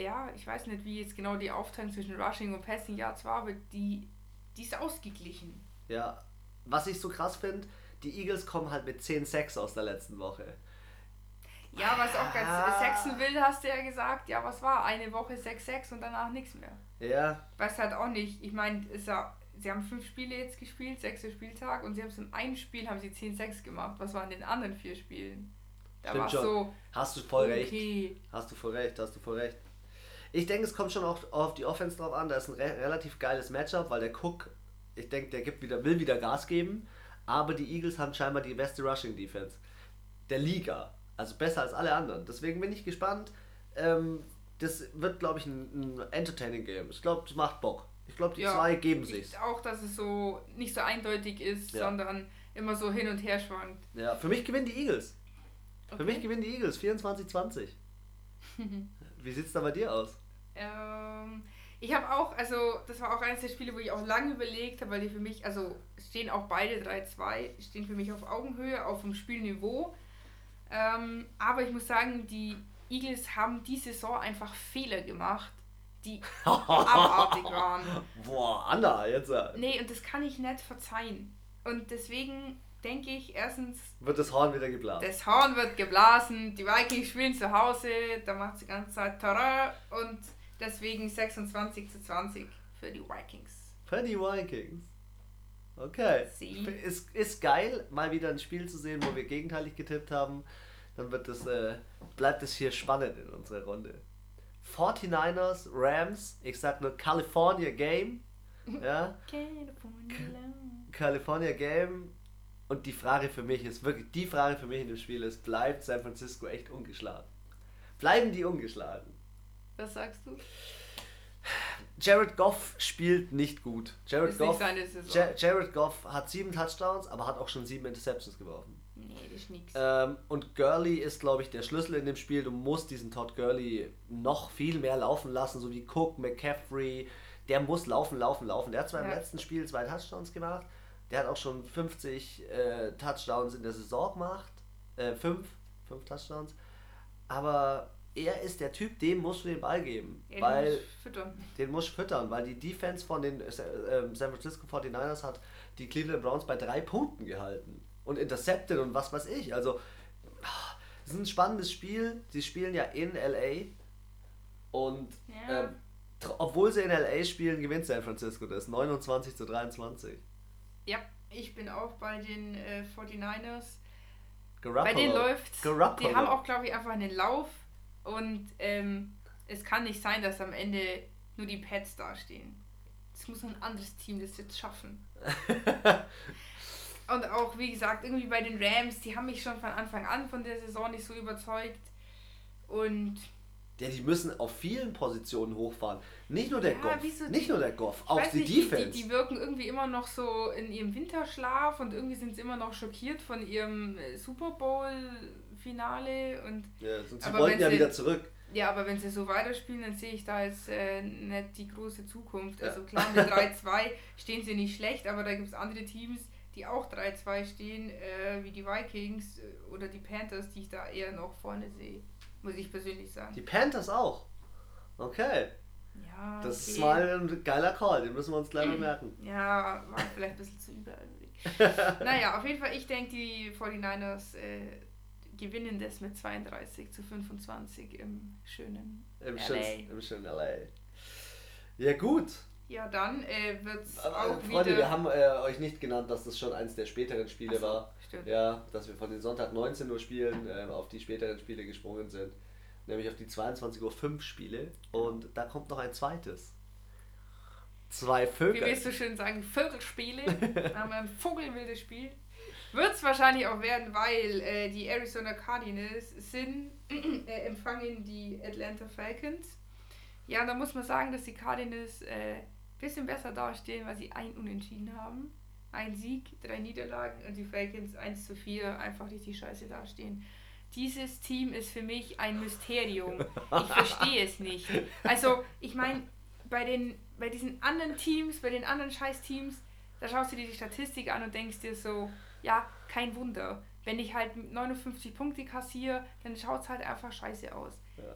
[SPEAKER 1] ja, ich weiß nicht, wie jetzt genau die Aufteilung zwischen Rushing und Passing Yards war, aber die, die ist ausgeglichen.
[SPEAKER 2] Ja, was ich so krass finde, die Eagles kommen halt mit 10-6 aus der letzten Woche.
[SPEAKER 1] Ja, was auch ganz
[SPEAKER 2] Ah.
[SPEAKER 1] sechsen will, hast du ja gesagt. Ja, was war? Eine Woche 6-6 und danach nichts mehr.
[SPEAKER 2] Ja,
[SPEAKER 1] Weiß halt auch nicht. Ich meine, ja, sie haben fünf Spiele jetzt gespielt, sechster Spieltag, und sie haben es in einem Spiel haben sie 10-6 gemacht. Was waren in den anderen vier Spielen? Da war so,
[SPEAKER 2] hast du voll recht.
[SPEAKER 1] okay.
[SPEAKER 2] Hast du voll recht, hast du voll recht. Ich denke, es kommt schon auch auf die Offense drauf an. Da ist ein re relativ geiles Matchup, weil der Cook, ich denke, der gibt wieder, will wieder Gas geben. Aber die Eagles haben scheinbar die beste Rushing Defense der Liga. Also besser als alle anderen. Deswegen bin ich gespannt. Ähm, das wird, glaube ich, ein, ein entertaining Game. Ich glaube, das macht Bock. Ich glaube, die
[SPEAKER 1] Ja,
[SPEAKER 2] zwei geben sich.
[SPEAKER 1] Ich, auch, dass es so nicht so eindeutig ist,
[SPEAKER 2] Ja.
[SPEAKER 1] sondern immer so hin und her schwankt.
[SPEAKER 2] Ja, für mich gewinnen die Eagles. Für
[SPEAKER 1] Okay.
[SPEAKER 2] mich gewinnen die Eagles 24-20. Wie sieht's da bei dir aus?
[SPEAKER 1] Ähm, ich habe auch, also das war auch eines der Spiele, wo ich auch lange überlegt habe, weil die für mich, also stehen auch beide 3-2, stehen für mich auf Augenhöhe, auf dem Spielniveau. Ähm, aber ich muss sagen, die Eagles haben die Saison einfach Fehler gemacht, die abartig waren.
[SPEAKER 2] Boah, Anna, jetzt äh,
[SPEAKER 1] Nee, und das kann ich nicht verzeihen. Und deswegen denke ich, erstens,
[SPEAKER 2] wird das Horn wieder geblasen.
[SPEAKER 1] das Horn wird geblasen, die Vikings spielen zu Hause, da macht es die ganze Zeit Terrain und deswegen 26 zu 20 für die Vikings.
[SPEAKER 2] Für die Vikings. Okay.
[SPEAKER 1] Sie.
[SPEAKER 2] Ist, ist geil, mal wieder ein Spiel zu sehen, wo wir gegenteilig getippt haben. Dann wird das, äh, bleibt es hier spannend in unserer Runde. 49ers, Rams, ich sag nur California Game. Ja, California Game. Und die Frage für mich ist wirklich, die Frage für mich in dem Spiel ist, bleibt San Francisco echt ungeschlagen? Bleiben die ungeschlagen?
[SPEAKER 1] Was sagst du?
[SPEAKER 2] Jared Goff spielt nicht gut. Jared
[SPEAKER 1] Ist
[SPEAKER 2] Goff,
[SPEAKER 1] seine Saison.
[SPEAKER 2] Ja- Jared Goff hat sieben Touchdowns, aber hat auch schon sieben Interceptions geworfen.
[SPEAKER 1] Nee, das ist nix.
[SPEAKER 2] Ähm, und Gurley ist, glaube ich, der Schlüssel in dem Spiel. Du musst diesen Todd Gurley noch viel mehr laufen lassen, so wie Cook, McCaffrey. Der muss laufen, laufen, laufen. Der hat zwar im
[SPEAKER 1] Ja.
[SPEAKER 2] letzten Spiel zwei Touchdowns gemacht. Der hat auch schon 50 äh, Touchdowns in der Saison gemacht. Äh, fünf, fünf Touchdowns. Aber er ist der Typ, dem musst du den Ball geben.
[SPEAKER 1] Ja, die
[SPEAKER 2] weil
[SPEAKER 1] muss füttern.
[SPEAKER 2] den muss füttern, weil die Defense von den äh, San Francisco 49ers hat die Cleveland Browns bei drei Punkten gehalten. Und intercepted und was weiß ich. Also, ah, es ist ein spannendes Spiel. Sie spielen ja in LA. Und
[SPEAKER 1] Ja.
[SPEAKER 2] ähm, obwohl sie in LA spielen, gewinnt San Francisco das 29 zu 23.
[SPEAKER 1] Ja, ich bin auch bei den äh, 49ers.
[SPEAKER 2] Garoppolo.
[SPEAKER 1] Bei denen läuft's.
[SPEAKER 2] Garoppolo.
[SPEAKER 1] Die haben auch, glaube ich, einfach einen Lauf. Und ähm, es kann nicht sein, dass am Ende nur die Pets dastehen. Es muss ein anderes Team das jetzt schaffen. Und auch, wie gesagt, irgendwie bei den Rams, die haben mich schon von Anfang an von der Saison nicht so überzeugt. Und
[SPEAKER 2] Ja, die müssen auf vielen Positionen hochfahren. Nicht nur der
[SPEAKER 1] Ja,
[SPEAKER 2] Goff.
[SPEAKER 1] wieso
[SPEAKER 2] Nicht
[SPEAKER 1] die-
[SPEAKER 2] nur der Goff, auch die
[SPEAKER 1] nicht,
[SPEAKER 2] Defense.
[SPEAKER 1] Die, die wirken irgendwie immer noch so in ihrem Winterschlaf und irgendwie sind sie immer noch schockiert von ihrem äh, Super Bowl-Finale. Und
[SPEAKER 2] ja, sie
[SPEAKER 1] Aber
[SPEAKER 2] wollten
[SPEAKER 1] wenn
[SPEAKER 2] ja
[SPEAKER 1] sie-
[SPEAKER 2] wieder zurück.
[SPEAKER 1] Ja, aber wenn sie so weiterspielen, dann sehe ich da jetzt äh, nicht die große Zukunft.
[SPEAKER 2] Ja.
[SPEAKER 1] Also klar, mit 3-2 stehen sie nicht schlecht, aber da gibt es andere Teams, die auch 3-2 stehen, äh, wie die Vikings äh, oder die Panthers, die ich da eher noch vorne sehe, muss ich persönlich sagen.
[SPEAKER 2] Die Panthers auch. Okay.
[SPEAKER 1] Ja,
[SPEAKER 2] Das ist
[SPEAKER 1] okay.
[SPEAKER 2] mal ein geiler Call, den müssen wir uns gleich mal merken.
[SPEAKER 1] Ja, war vielleicht ein bisschen zu überall. naja, auf jeden Fall, ich denke, die 49ers äh, gewinnen das mit 32 zu 25 im schönen
[SPEAKER 2] Im
[SPEAKER 1] LA.
[SPEAKER 2] schönen, Im schönen LA. Ja, gut.
[SPEAKER 1] Ja, dann äh, wird es
[SPEAKER 2] Aber,
[SPEAKER 1] auch
[SPEAKER 2] Freunde,
[SPEAKER 1] wieder...
[SPEAKER 2] wir haben äh, euch nicht genannt, dass das schon eins der späteren Spiele
[SPEAKER 1] so,
[SPEAKER 2] war.
[SPEAKER 1] stimmt.
[SPEAKER 2] Ja, dass wir von den Sonntag 19 Uhr Spielen äh, auf die späteren Spiele gesprungen sind. Nämlich auf die 22.05 Uhr Spiele. Und da kommt noch ein zweites. Zwei
[SPEAKER 1] Wie
[SPEAKER 2] Vögel.
[SPEAKER 1] willst du schön sagen, Vögelspiele? Haben wir ein vogelwildes Spiel. Wird es wahrscheinlich auch werden, weil äh, die Arizona Cardinals sind, äh, empfangen die Atlanta Falcons. Ja, da muss man sagen, dass die Cardinals ein äh, bisschen besser dastehen, weil sie ein Unentschieden haben. Ein Sieg, drei Niederlagen und die Falcons 1 zu 4 einfach richtig scheiße dastehen. Dieses Team ist für mich ein Mysterium. Ich verstehe es nicht. Also, ich meine, bei, bei diesen anderen Teams, bei den anderen Scheiß-Teams, da schaust du dir die Statistik an und denkst dir so, ja, kein Wunder. Wenn ich halt mit 59 Punkte kassiere, dann schaut es halt einfach scheiße aus.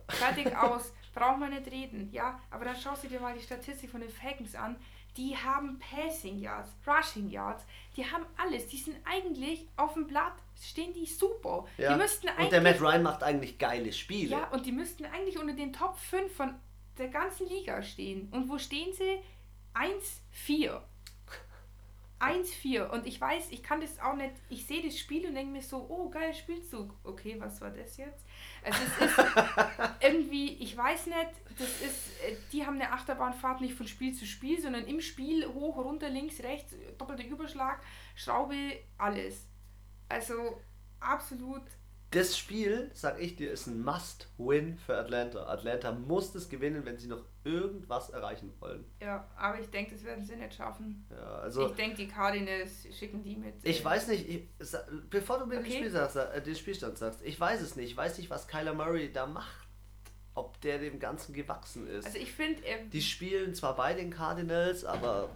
[SPEAKER 1] Fertig aus, braucht man nicht reden, ja. Aber dann schaust du dir mal die Statistik von den Falcons an. Die haben Passing Yards, Rushing Yards, die haben alles. Die sind eigentlich auf dem Blatt, stehen die super.
[SPEAKER 2] Ja.
[SPEAKER 1] Die müssten eigentlich.
[SPEAKER 2] Und der Matt Ryan macht eigentlich geile Spiele.
[SPEAKER 1] Ja, und die müssten eigentlich unter den Top 5 von der ganzen Liga stehen. Und wo stehen sie? 1-4. 1-4. Und ich weiß, ich kann das auch nicht, ich sehe das Spiel und denke mir so, oh, geiler Spielzug. Okay, was war das jetzt? Also es ist irgendwie, ich weiß nicht, das ist, äh, die haben eine Achterbahnfahrt nicht von Spiel zu Spiel, sondern im Spiel hoch, runter, links, rechts, doppelter Überschlag, Schraube, alles. Also absolut
[SPEAKER 2] Das Spiel, sag ich dir, ist ein Must-Win für Atlanta. Atlanta muss das gewinnen, wenn sie noch irgendwas erreichen wollen.
[SPEAKER 1] Ja, aber ich denke, das werden sie nicht schaffen.
[SPEAKER 2] Ja, also
[SPEAKER 1] ich denke, die Cardinals schicken die mit.
[SPEAKER 2] Ich
[SPEAKER 1] äh,
[SPEAKER 2] weiß nicht, ich, bevor du mir den,
[SPEAKER 1] Okay.
[SPEAKER 2] Spiel sagst, äh, den Spielstand sagst, ich weiß es nicht. Ich weiß nicht, was Kyler Murray da macht. Ob der dem Ganzen gewachsen ist.
[SPEAKER 1] Also ich finde, er,
[SPEAKER 2] die spielen zwar bei den Cardinals, aber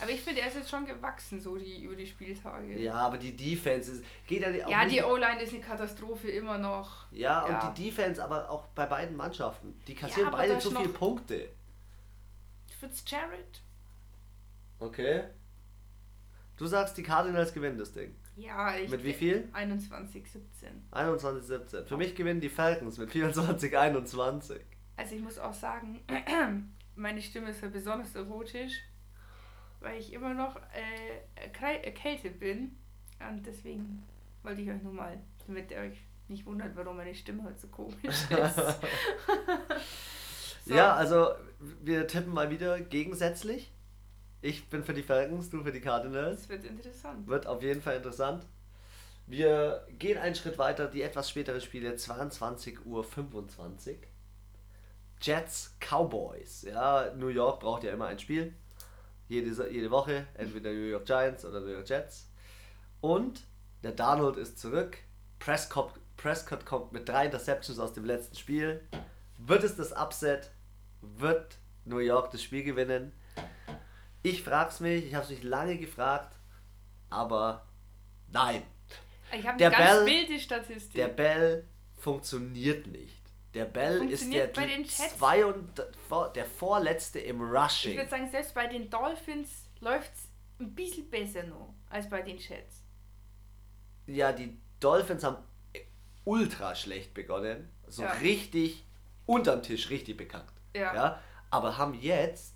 [SPEAKER 1] aber ich finde, er ist jetzt schon gewachsen, so die über die Spieltage.
[SPEAKER 2] ja, aber die Defense ist, geht ja auch
[SPEAKER 1] Ja, die O-Line ist eine Katastrophe immer noch.
[SPEAKER 2] ja,
[SPEAKER 1] ja.
[SPEAKER 2] und die Defense aber auch bei beiden Mannschaften. Die kassieren
[SPEAKER 1] aber
[SPEAKER 2] beide zu viele Punkte.
[SPEAKER 1] Fitzgerald?
[SPEAKER 2] Okay. Du sagst, die Cardinals gewinnen das Ding.
[SPEAKER 1] Ja, ich.
[SPEAKER 2] Mit wie viel?
[SPEAKER 1] 21, 17.
[SPEAKER 2] 21, 17. Für mich gewinnen die Falcons mit 24, 21.
[SPEAKER 1] Also ich muss auch sagen, meine Stimme ist ja besonders erotisch, weil ich immer noch äh, erkältet bin. Und deswegen wollte ich euch nur mal, damit ihr euch nicht wundert, warum meine Stimme heute so komisch ist. So.
[SPEAKER 2] Ja, also wir tippen mal wieder gegensätzlich. Ich bin für die Falcons, du für die Cardinals.
[SPEAKER 1] Das wird interessant.
[SPEAKER 2] Wird auf jeden Fall interessant. Wir gehen einen Schritt weiter, die etwas späteren Spiele, 22.25 Uhr. Jets Cowboys. Ja, New York braucht ja immer ein Spiel. Jede, jede Woche, entweder New York Giants oder New York Jets. Und der Darnold ist zurück. Prescott, Prescott kommt mit drei Interceptions aus dem letzten Spiel. Wird es das Upset? Wird New York das Spiel gewinnen? Ich frag's mich, ich habe es mich lange gefragt, aber nein.
[SPEAKER 1] Ich habe
[SPEAKER 2] Der
[SPEAKER 1] eine ganz
[SPEAKER 2] Bell-
[SPEAKER 1] wilde Statistik.
[SPEAKER 2] Der Bell funktioniert nicht. Der Bell ist der,
[SPEAKER 1] bei den Jets?
[SPEAKER 2] zwei und der vorletzte im
[SPEAKER 1] ich
[SPEAKER 2] Rushing.
[SPEAKER 1] würde sagen, selbst bei den Dolphins läuft es ein bisschen besser noch als bei den Jets.
[SPEAKER 2] Ja, die Dolphins haben ultra schlecht begonnen. So
[SPEAKER 1] Ja.
[SPEAKER 2] richtig unterm Tisch, richtig bekackt.
[SPEAKER 1] Ja.
[SPEAKER 2] Aber haben jetzt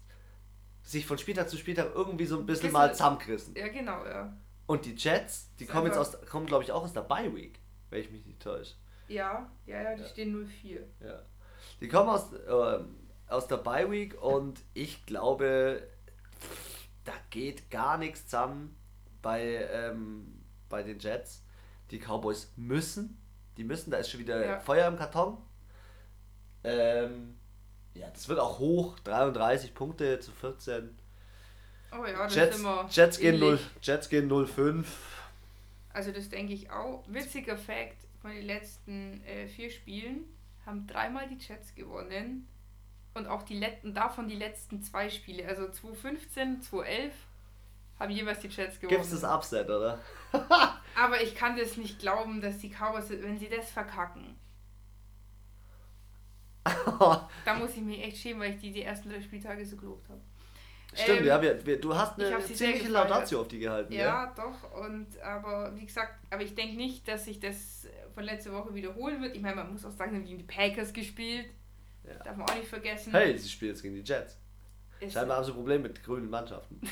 [SPEAKER 2] sich von Spieltag zu Spieltag irgendwie so ein bisschen
[SPEAKER 1] Bisschen-
[SPEAKER 2] mal zusammengerissen.
[SPEAKER 1] Ja, genau, ja.
[SPEAKER 2] Und die Jets, die kommen jetzt aus, kommen glaube ich auch aus der Bye Week, wenn ich mich nicht täusche.
[SPEAKER 1] Ja, ja, ja, die
[SPEAKER 2] Ja.
[SPEAKER 1] stehen 0-4.
[SPEAKER 2] Ja. Die kommen aus, ähm, aus der Bye Week und ich glaube, da geht gar nichts zusammen bei, ähm, bei den Jets. Die Cowboys müssen, die müssen, da ist schon wieder
[SPEAKER 1] Ja.
[SPEAKER 2] Feuer im Karton. Ähm, ja, das wird auch hoch, 33 Punkte zu 14.
[SPEAKER 1] Oh ja, das
[SPEAKER 2] Jets,
[SPEAKER 1] ist immer.
[SPEAKER 2] Jets, gehen 0,
[SPEAKER 1] ähnlich.
[SPEAKER 2] Jets gehen 0,5.
[SPEAKER 1] Also, das denke ich auch. Witziger Fact: von den letzten äh, vier Spielen haben dreimal die Jets gewonnen. Und auch die letzten, davon die letzten zwei Spiele. Also 2015, 2011 haben jeweils die Jets gewonnen.
[SPEAKER 2] Gibt es das Upset, oder?
[SPEAKER 1] Aber ich kann das nicht glauben, dass die Cowboys, wenn sie das verkacken, da muss ich mich echt schämen, weil ich die die ersten drei Spieltage so gelobt habe.
[SPEAKER 2] Stimmt,
[SPEAKER 1] Ähm,
[SPEAKER 2] ja, wir, wir, du hast eine ziemliche. Laudatio auf die gehalten.
[SPEAKER 1] Ja, doch. Und aber wie gesagt, aber ich denke nicht, dass sich das von letzter Woche wiederholen wird. Ich meine, man muss auch sagen, sie haben gegen die Packers gespielt.
[SPEAKER 2] Ja.
[SPEAKER 1] Darf man auch nicht vergessen.
[SPEAKER 2] Hey, sie spielen jetzt gegen die Jets.
[SPEAKER 1] Ist-
[SPEAKER 2] Scheinbar haben sie ein Problem mit grünen Mannschaften.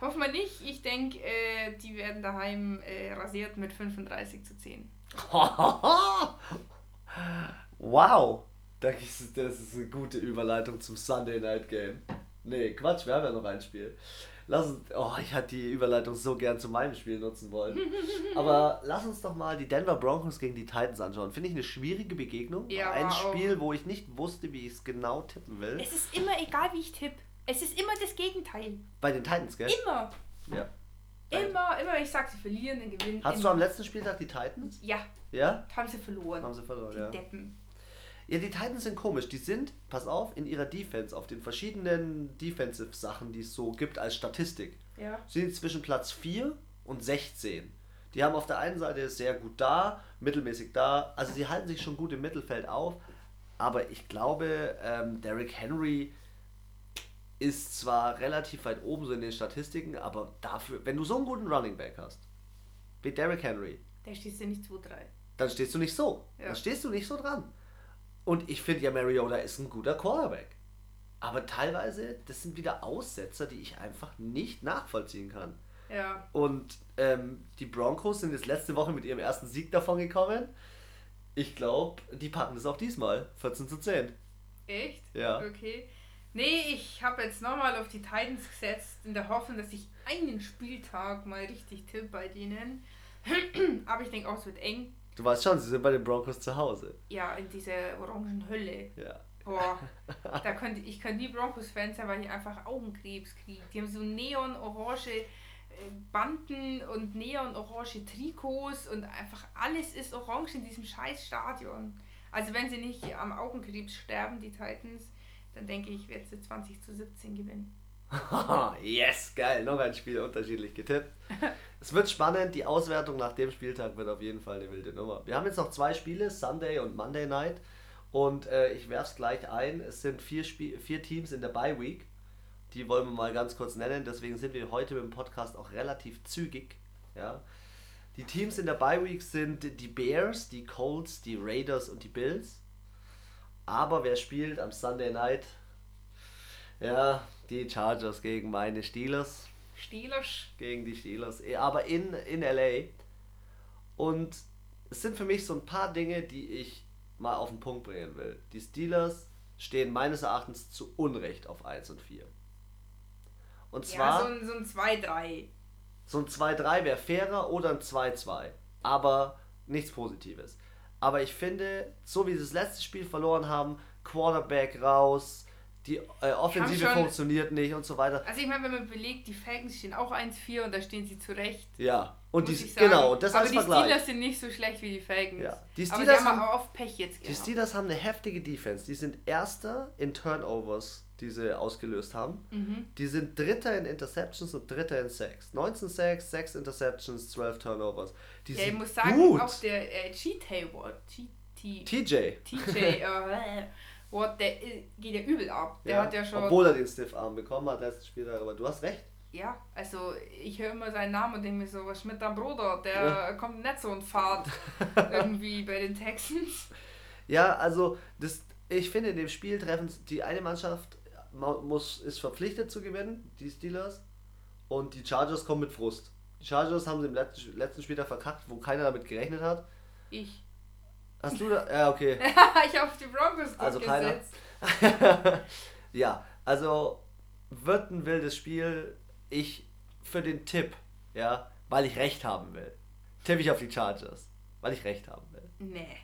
[SPEAKER 1] Hoffen wir nicht. Ich denke, äh, die werden daheim äh, rasiert mit 35 zu 10.
[SPEAKER 2] wow! Das ist, das ist eine gute Überleitung zum Sunday Night Game. Nee, Quatsch, wir haben ja noch ein Spiel. Lass uns, oh, ich hatte die Überleitung so gern zu meinem Spiel nutzen wollen. Aber lass uns doch mal die Denver Broncos gegen die Titans anschauen. Finde ich eine schwierige Begegnung.
[SPEAKER 1] Ja,
[SPEAKER 2] ein Spiel, wo ich nicht wusste, wie ich es genau tippen will.
[SPEAKER 1] Es ist immer egal, wie ich tippe. Es ist immer das Gegenteil.
[SPEAKER 2] Bei den Titans, gell?
[SPEAKER 1] Immer.
[SPEAKER 2] Ja.
[SPEAKER 1] Immer, immer, wenn ich sage, sie verlieren, dann gewinnen.
[SPEAKER 2] Hast du
[SPEAKER 1] immer.
[SPEAKER 2] am letzten Spieltag die Titans?
[SPEAKER 1] Ja,
[SPEAKER 2] Ja?
[SPEAKER 1] haben sie verloren.
[SPEAKER 2] Haben sie verloren,
[SPEAKER 1] die
[SPEAKER 2] ja.
[SPEAKER 1] Deppen.
[SPEAKER 2] Ja, die Titans sind komisch. Die sind, pass auf, in ihrer Defense, auf den verschiedenen Defensive-Sachen, die es so gibt als Statistik,
[SPEAKER 1] Ja.
[SPEAKER 2] sind zwischen Platz 4 und 16. Die haben auf der einen Seite sehr gut da, mittelmäßig da, also sie halten sich schon gut im Mittelfeld auf, aber ich glaube, ähm, Derrick Henry ist zwar relativ weit oben so in den Statistiken, aber dafür, wenn du so einen guten Running Back hast, wie Derrick Henry,
[SPEAKER 1] Der stehst du nicht 2-3.
[SPEAKER 2] dann stehst du nicht so.
[SPEAKER 1] Ja.
[SPEAKER 2] Dann stehst du nicht so dran. Und ich finde ja, Mariota ist ein guter Quarterback. Aber teilweise, das sind wieder Aussetzer, die ich einfach nicht nachvollziehen kann.
[SPEAKER 1] Ja.
[SPEAKER 2] Und ähm, die Broncos sind jetzt letzte Woche mit ihrem ersten Sieg davon gekommen. Ich glaube, die packen es auch diesmal. 14 zu 10.
[SPEAKER 1] Echt?
[SPEAKER 2] Ja.
[SPEAKER 1] Okay. Nee, ich habe jetzt nochmal auf die Titans gesetzt, in der Hoffnung, dass ich einen Spieltag mal richtig tippe bei denen. Aber ich denke auch, es wird eng.
[SPEAKER 2] Du weißt schon, sie sind bei den Broncos zu Hause.
[SPEAKER 1] Ja, in dieser orangen Hölle.
[SPEAKER 2] Ja.
[SPEAKER 1] Boah, da könnte ich könnte nie Broncos-Fan sein, weil ich einfach Augenkrebs kriege. Die haben so neon-orange äh, Banden und neon-orange Trikots und einfach alles ist orange in diesem scheiß Stadion. Also wenn sie nicht am Augenkrebs sterben, die Titans, dann denke ich, wird sie 20 zu 17 gewinnen.
[SPEAKER 2] yes, geil. Noch ein Spiel unterschiedlich getippt. es wird spannend. Die Auswertung nach dem Spieltag wird auf jeden Fall eine wilde Nummer. Wir haben jetzt noch zwei Spiele, Sunday und Monday Night. Und äh, ich werfe es gleich ein. Es sind vier, Spie vier Teams in der Bye Week. Die wollen wir mal ganz kurz nennen. Deswegen sind wir heute mit dem Podcast auch relativ zügig. Ja. Die Teams in der Bye Week sind die Bears, die Colts, die Raiders und die Bills. Aber wer spielt am Sunday Night? Ja, die Chargers gegen meine Steelers.
[SPEAKER 1] Steelers.
[SPEAKER 2] Gegen die Steelers. Eh, Aber in, in LA. Und es sind für mich so ein paar Dinge, die ich mal auf den Punkt bringen will. Die Steelers stehen meines Erachtens zu Unrecht auf 1 und 4. Und
[SPEAKER 1] Ja,
[SPEAKER 2] zwar
[SPEAKER 1] so ein, so ein 2-3.
[SPEAKER 2] so ein 2-3 wäre fairer oder ein 2-2. Aber nichts Positives. Aber ich finde, so wie sie das letzte Spiel verloren haben, Quarterback raus, die äh, Offensive
[SPEAKER 1] schon-
[SPEAKER 2] funktioniert nicht und so weiter.
[SPEAKER 1] Also ich meine, wenn man belegt, die Falcons stehen auch 1-4 und da stehen sie zurecht.
[SPEAKER 2] Ja, und die,
[SPEAKER 1] ich
[SPEAKER 2] genau, und das
[SPEAKER 1] Aber
[SPEAKER 2] als
[SPEAKER 1] die
[SPEAKER 2] Vergleich.
[SPEAKER 1] Steelers sind nicht so schlecht wie die Falcons.
[SPEAKER 2] Ja. Die
[SPEAKER 1] Aber
[SPEAKER 2] Steelers
[SPEAKER 1] die haben
[SPEAKER 2] haben-
[SPEAKER 1] auch oft Pech jetzt
[SPEAKER 2] Die
[SPEAKER 1] gehabt.
[SPEAKER 2] Steelers haben eine heftige Defense. Die sind Erster in Turnovers, die sie ausgelöst haben.
[SPEAKER 1] Mhm.
[SPEAKER 2] Die sind Dritter in Interceptions und Dritter in Sacks. 19 Sacks, 6 Interceptions, 12 Turnovers. Die
[SPEAKER 1] Ja, ich
[SPEAKER 2] sind
[SPEAKER 1] muss sagen,
[SPEAKER 2] gut.
[SPEAKER 1] auch der äh, T-
[SPEAKER 2] TJ.
[SPEAKER 1] TJ äh, Watt, der äh, geht ja übel ab. Der hat ja schon.
[SPEAKER 2] Obwohl er den Stiff-Arm bekommen hat letzten Spieltag, aber du hast recht.
[SPEAKER 1] Ja, also ich höre immer seinen Namen und denke mir so, was ist mit deinem Bruder? Der kommt nicht so in Fahrt irgendwie bei den Texans.
[SPEAKER 2] Ja, also das, ich finde, in dem Spiel treffen die eine Mannschaft ma- muss, ist verpflichtet zu gewinnen, die Steelers, und die Chargers kommen mit Frust. Die Chargers haben sie im letzten, letzten Spieltag verkackt, wo keiner damit gerechnet hat.
[SPEAKER 1] Ich.
[SPEAKER 2] Hast du da? Ja, okay.
[SPEAKER 1] ich habe auf die Broncos
[SPEAKER 2] Also keiner. ja, also wird ein wildes Spiel. Ich für den Tipp, ja, weil ich recht haben will, tippe ich auf die Chargers, weil ich recht haben will.
[SPEAKER 1] Nee.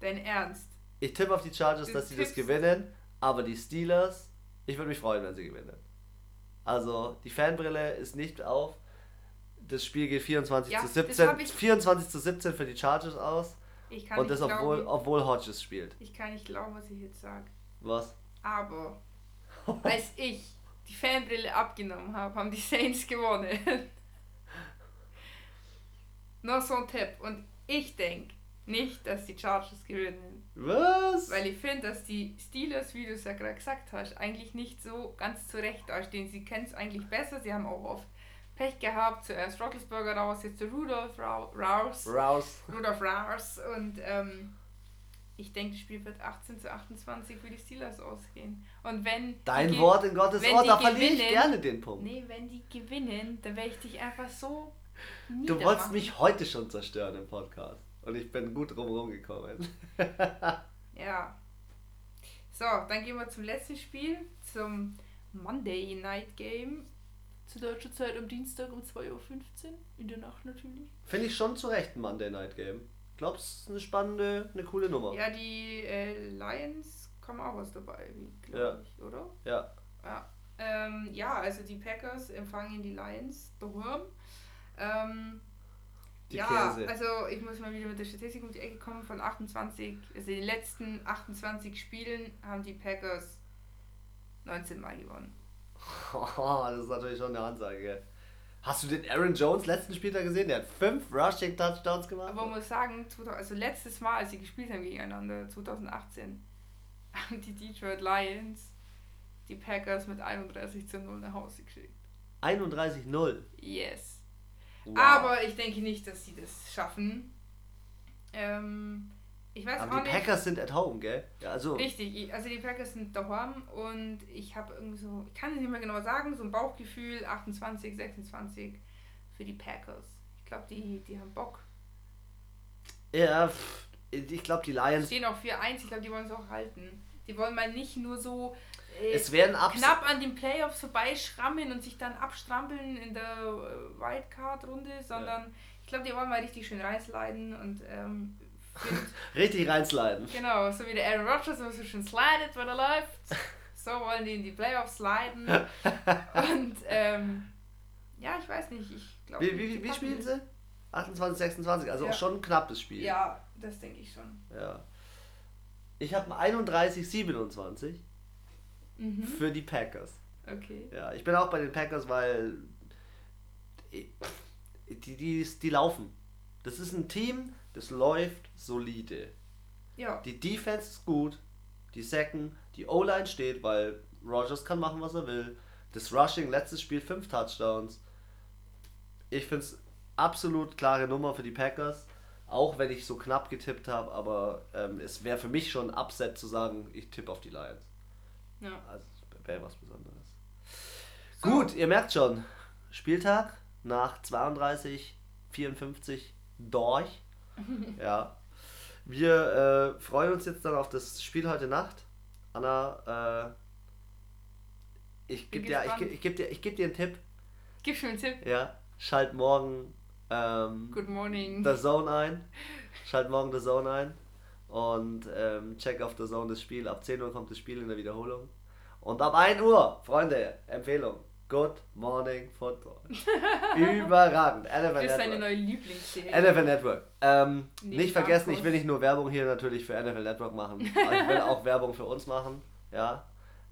[SPEAKER 1] Dein Ernst?
[SPEAKER 2] Ich tippe auf die Chargers,
[SPEAKER 1] Du
[SPEAKER 2] dass sie das gewinnen, aber die Steelers, ich würde mich freuen, wenn sie gewinnen. Also, die Fanbrille ist nicht auf. Das Spiel geht 24
[SPEAKER 1] Ja,
[SPEAKER 2] zu
[SPEAKER 1] das
[SPEAKER 2] 17,
[SPEAKER 1] hab ich-
[SPEAKER 2] 24 zu 17 für die Chargers aus.
[SPEAKER 1] Ich kann
[SPEAKER 2] Und
[SPEAKER 1] nicht
[SPEAKER 2] das, obwohl,
[SPEAKER 1] glauben,
[SPEAKER 2] obwohl Hodges spielt.
[SPEAKER 1] ich kann nicht glauben, was ich jetzt sage.
[SPEAKER 2] Was?
[SPEAKER 1] Aber als ich die Fanbrille abgenommen habe, haben die Saints gewonnen. Noch so ein Tipp. Und ich denke nicht, dass die Chargers gewinnen.
[SPEAKER 2] Was?
[SPEAKER 1] Weil ich finde, dass die Steelers, wie du es ja gerade gesagt hast, eigentlich nicht so ganz zurecht dastehen. Sie kennen es eigentlich besser. Sie haben auch oft Pech gehabt. Zuerst Roethlisberger raus, jetzt Rau- raus.
[SPEAKER 2] Raus.
[SPEAKER 1] Rudolph raus. Und ähm, ich denke, das Spiel wird 18 zu 28 für die Steelers ausgehen. Und wenn.
[SPEAKER 2] Dein Wort in Gottes
[SPEAKER 1] die
[SPEAKER 2] da verliere ich gerne den Punkt.
[SPEAKER 1] Nee, wenn die gewinnen, dann werde ich dich einfach so.
[SPEAKER 2] Du wolltest mich heute schon zerstören im Podcast. Und ich bin gut drumherum gekommen.
[SPEAKER 1] Ja. So, dann gehen wir zum letzten Spiel, zum Monday Night Game. Zu deutscher Zeit am Dienstag um 2.15 Uhr. In der Nacht natürlich.
[SPEAKER 2] Finde ich schon zu Recht ein Monday Night Game. Glaubst es ist eine spannende, eine coole Nummer.
[SPEAKER 1] Ja, die äh, Lions kommen auch was dabei,
[SPEAKER 2] Ja.
[SPEAKER 1] glaube ich, oder?
[SPEAKER 2] Ja.
[SPEAKER 1] Ja. Ähm, ja, also die Packers empfangen die Lions daheim. Ähm,
[SPEAKER 2] Die
[SPEAKER 1] ja,
[SPEAKER 2] Käse.
[SPEAKER 1] also ich muss mal wieder mit der Statistik um die Ecke kommen. Von 28, also in den letzten 28 Spielen haben die Packers 19 Mal gewonnen.
[SPEAKER 2] das ist natürlich schon eine Ansage. gell? Hast du den Aaron Jones letzten Spieltag gesehen? Der hat fünf Rushing Touchdowns gemacht.
[SPEAKER 1] Aber man muss sagen, 2000 also letztes Mal, als sie gespielt haben gegeneinander, 2018, haben die Detroit Lions die Packers mit 31 zu 0 nach Hause geschickt.
[SPEAKER 2] 31-0.
[SPEAKER 1] Yes.
[SPEAKER 2] Wow.
[SPEAKER 1] Aber ich denke nicht, dass sie das schaffen. Ähm, ich weiß
[SPEAKER 2] Aber
[SPEAKER 1] auch
[SPEAKER 2] die
[SPEAKER 1] nicht.
[SPEAKER 2] Packers sind at home, gell? Ja, also.
[SPEAKER 1] Richtig, ich- also die Packers sind daheim und ich habe irgendwie so, ich kann es nicht mehr genau sagen, so ein Bauchgefühl 28, 26 für die Packers. Ich glaube, die, die haben Bock.
[SPEAKER 2] Ja, ich glaube, die Lions.
[SPEAKER 1] Stehen auch 4-1, ich glaube, die wollen es auch halten. Die wollen mal nicht nur so äh,
[SPEAKER 2] Es werden
[SPEAKER 1] knapp an den Playoffs vorbeischrammeln und sich dann abstrampeln in der äh, Wildcard-Runde, sondern ich glaube, die wollen mal richtig schön reinsliden und ähm,
[SPEAKER 2] Richtig reinsliden.
[SPEAKER 1] genau, so wie der Aaron Rodgers immer so schön slidet, wenn er läuft, so wollen die in die Playoffs sliden und ähm, ja, ich weiß nicht, ich glaube...
[SPEAKER 2] Wie, wie, wie spielen sie? 28, 26, also
[SPEAKER 1] Ja.
[SPEAKER 2] auch schon ein knappes Spiel.
[SPEAKER 1] Ja, das denke ich schon.
[SPEAKER 2] Ja. Ich habe ein 31, 27
[SPEAKER 1] Mhm.
[SPEAKER 2] für die Packers.
[SPEAKER 1] Okay.
[SPEAKER 2] Ja, ich bin auch bei den Packers, weil die, die, die laufen. Das ist ein Team, das läuft solide.
[SPEAKER 1] Ja,
[SPEAKER 2] Die Defense ist gut, die Second, die O-Line steht, weil Rogers kann machen, was er will. Das Rushing, letztes Spiel fünf Touchdowns. Ich finde es absolut klare Nummer für die Packers, auch wenn ich so knapp getippt habe, aber ähm, es wäre für mich schon ein Upset zu sagen, ich tippe auf die Lions.
[SPEAKER 1] ja.
[SPEAKER 2] Also wäre was Besonderes.
[SPEAKER 1] So.
[SPEAKER 2] Gut, ihr merkt schon, Spieltag nach 32, 54 durch. ja. Wir äh, freuen uns jetzt dann auf das Spiel heute Nacht. Anna, äh, ich gebe dir, ich, ich geb dir, ich geb dir einen Tipp.
[SPEAKER 1] Gib schon einen Tipp.
[SPEAKER 2] Ja, schalt morgen ähm,
[SPEAKER 1] Good morning.
[SPEAKER 2] The Zone ein. Schalt morgen The Zone ein. Und ähm, check auf The Zone das Spiel. Ab 10 Uhr kommt das Spiel in der Wiederholung. Und ab 1 Uhr, Freunde, Empfehlung. Good Morning Football. Überragend. NFL
[SPEAKER 1] Das ist deine neue Lieblingsserie.
[SPEAKER 2] NFL Network. Ähm,
[SPEAKER 1] Nee,
[SPEAKER 2] nicht vergessen, ich will nicht nur Werbung hier natürlich für NFL Network machen. aber ich will auch Werbung für uns machen. Ja.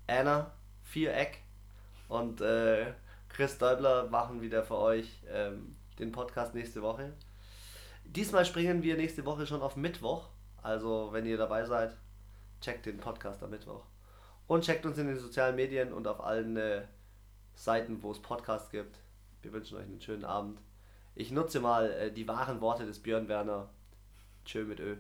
[SPEAKER 2] Anna, Viereck und äh, Chris Däubler machen wieder für euch ähm, den Podcast nächste Woche. Diesmal springen wir nächste Woche schon auf Mittwoch. Also, wenn ihr dabei seid, checkt den Podcast am Mittwoch. Und checkt uns in den sozialen Medien und auf allen äh, Seiten, wo es Podcasts gibt. Wir wünschen euch einen schönen Abend. Ich nutze mal äh, die wahren Worte des Björn Werner. Tschö mit Ö.